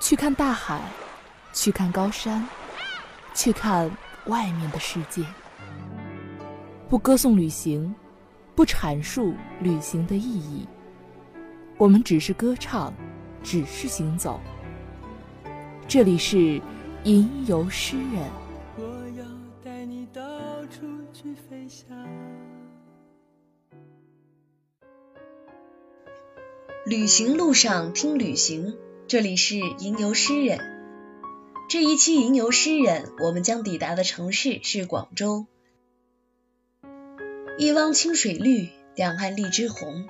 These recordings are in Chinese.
去看大海，去看高山，去看外面的世界。不歌颂旅行，不阐述旅行的意义，我们只是歌唱，只是行走。这里是吟游诗人。我要带你到处去飞翔。旅行路上听旅行，这里是吟游诗人。这一期吟游诗人，我们将抵达的城市是广州。一汪清水绿，两岸荔枝红。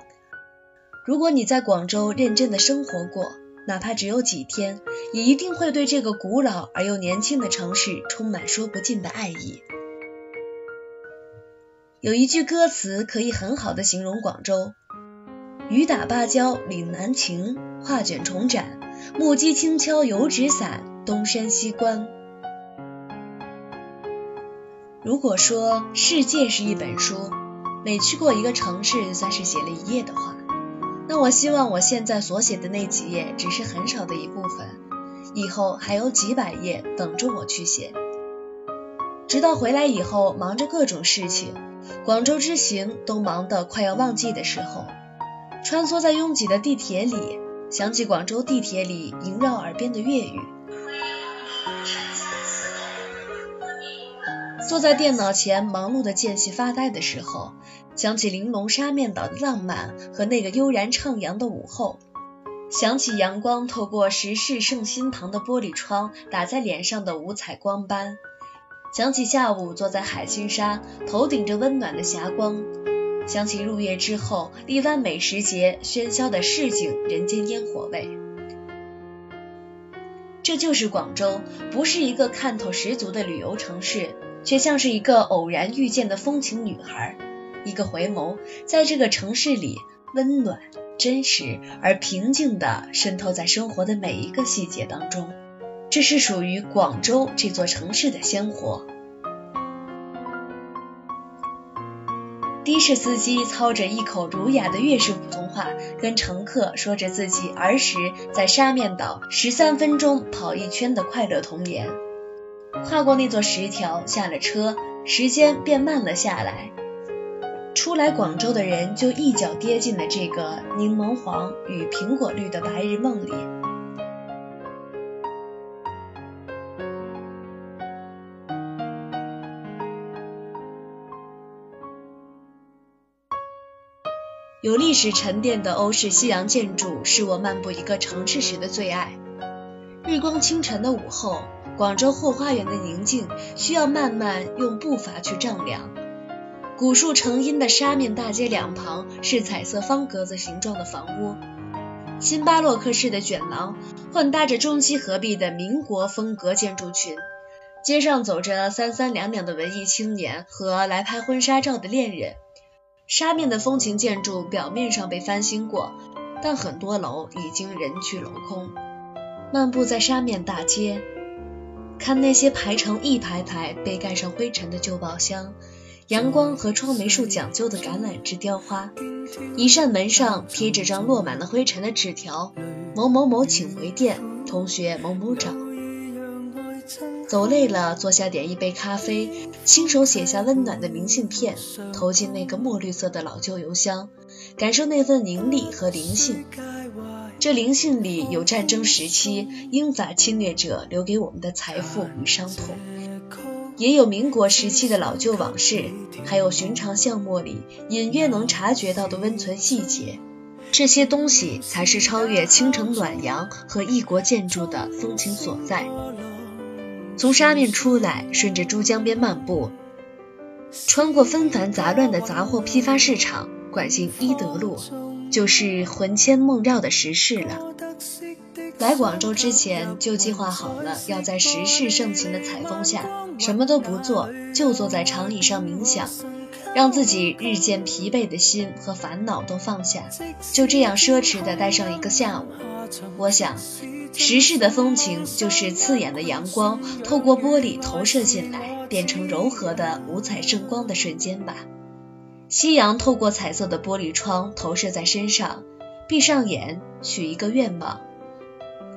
如果你在广州认真的生活过，哪怕只有几天，也一定会对这个古老而又年轻的城市充满说不尽的爱意。有一句歌词可以很好的形容广州。雨打芭蕉岭南情，画卷重展，木屐轻敲油纸伞，东山西关。如果说世界是一本书，每去过一个城市算是写了一页的话，那我希望我现在所写的那几页只是很少的一部分，以后还有几百页等着我去写。直到回来以后，忙着各种事情，广州之行都忙得快要忘记的时候。穿梭在拥挤的地铁里，想起广州地铁里萦绕耳边的粤语。坐在电脑前忙碌的间隙发呆的时候，想起玲珑沙面岛的浪漫和那个悠然徜徉的午后。想起阳光透过时事圣心堂的玻璃窗打在脸上的五彩光斑。想起下午坐在海心沙，头顶着温暖的霞光。想起入夜之后，荔湾美食节喧嚣的市井人间烟火味，这就是广州，不是一个看头十足的旅游城市，却像是一个偶然遇见的风情女孩。一个回眸，在这个城市里，温暖、真实而平静地渗透在生活的每一个细节当中。这是属于广州这座城市的鲜活。的士司机操着一口儒雅的粤式普通话，跟乘客说着自己儿时在沙面岛十三分钟跑一圈的快乐童年。跨过那座石条，下了车，时间便慢了下来。初来广州的人就一脚跌进了这个柠檬黄与苹果绿的白日梦里。有历史沉淀的欧式西洋建筑是我漫步一个城市时的最爱。日光清晨的午后，广州后花园的宁静需要慢慢用步伐去丈量。古树成荫的沙面大街两旁是彩色方格子形状的房屋，新巴洛克式的卷廊混搭着中西合璧的民国风格建筑群。街上走着三三两两的文艺青年和来拍婚纱照的恋人。沙面的风情建筑表面上被翻新过，但很多楼已经人去楼空。漫步在沙面大街，看那些排成一排排被盖上灰尘的旧宝箱，阳光和窗梅树讲究的橄榄枝雕花，一扇门上贴着张落满了灰尘的纸条：某某某请回电，同学某某找。走累了，坐下点一杯咖啡，亲手写下温暖的明信片，投进那个墨绿色的老旧邮箱，感受那份凝力和灵性。这灵性里有战争时期英法侵略者留给我们的财富与伤痛，也有民国时期的老旧往事，还有寻常巷陌里隐约能察觉到的温存细节。这些东西才是超越青城暖阳和异国建筑的风情所在。从沙面出来，顺着珠江边漫步，穿过纷繁杂乱的杂货批发市场，拐进一德路，就是魂牵梦绕的时事了。来广州之前就计划好了，要在时事盛行的采风下，什么都不做，就坐在长椅上冥想，让自己日渐疲惫的心和烦恼都放下，就这样奢侈的待上一个下午。我想。时事的风情，就是刺眼的阳光透过玻璃投射进来，变成柔和的五彩圣光的瞬间吧。夕阳透过彩色的玻璃窗投射在身上，闭上眼，许一个愿望，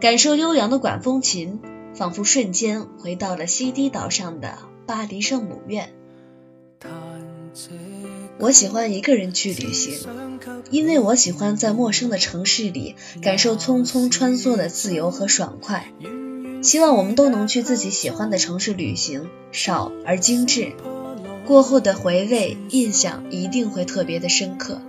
感受悠扬的管风琴，仿佛瞬间回到了西堤岛上的巴黎圣母院。我喜欢一个人去旅行，因为我喜欢在陌生的城市里感受匆匆穿梭的自由和爽快。希望我们都能去自己喜欢的城市旅行，少而精致。过后的回味印象一定会特别的深刻。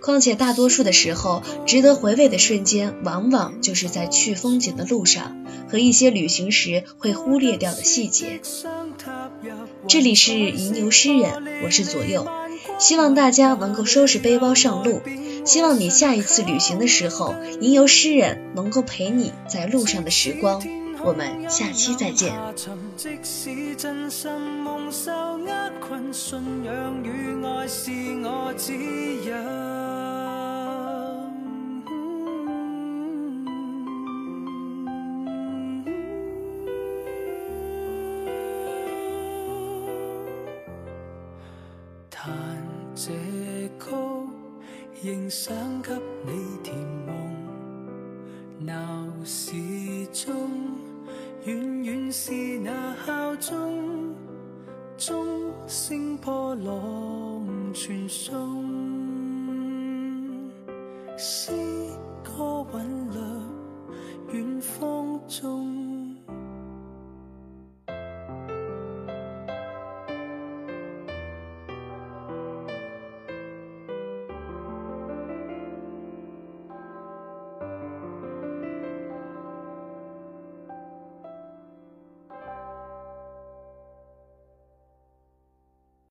况且大多数的时候，值得回味的瞬间，往往就是在去风景的路上和一些旅行时会忽略掉的细节。这里是吟游诗人，我是左右，希望大家能够收拾背包上路。希望你下一次旅行的时候，吟游诗人能够陪你在路上的时光。我们下期再见。仍想给你甜梦，闹市中，远远是那敲钟，钟声破浪传送，诗歌韵律，远方中。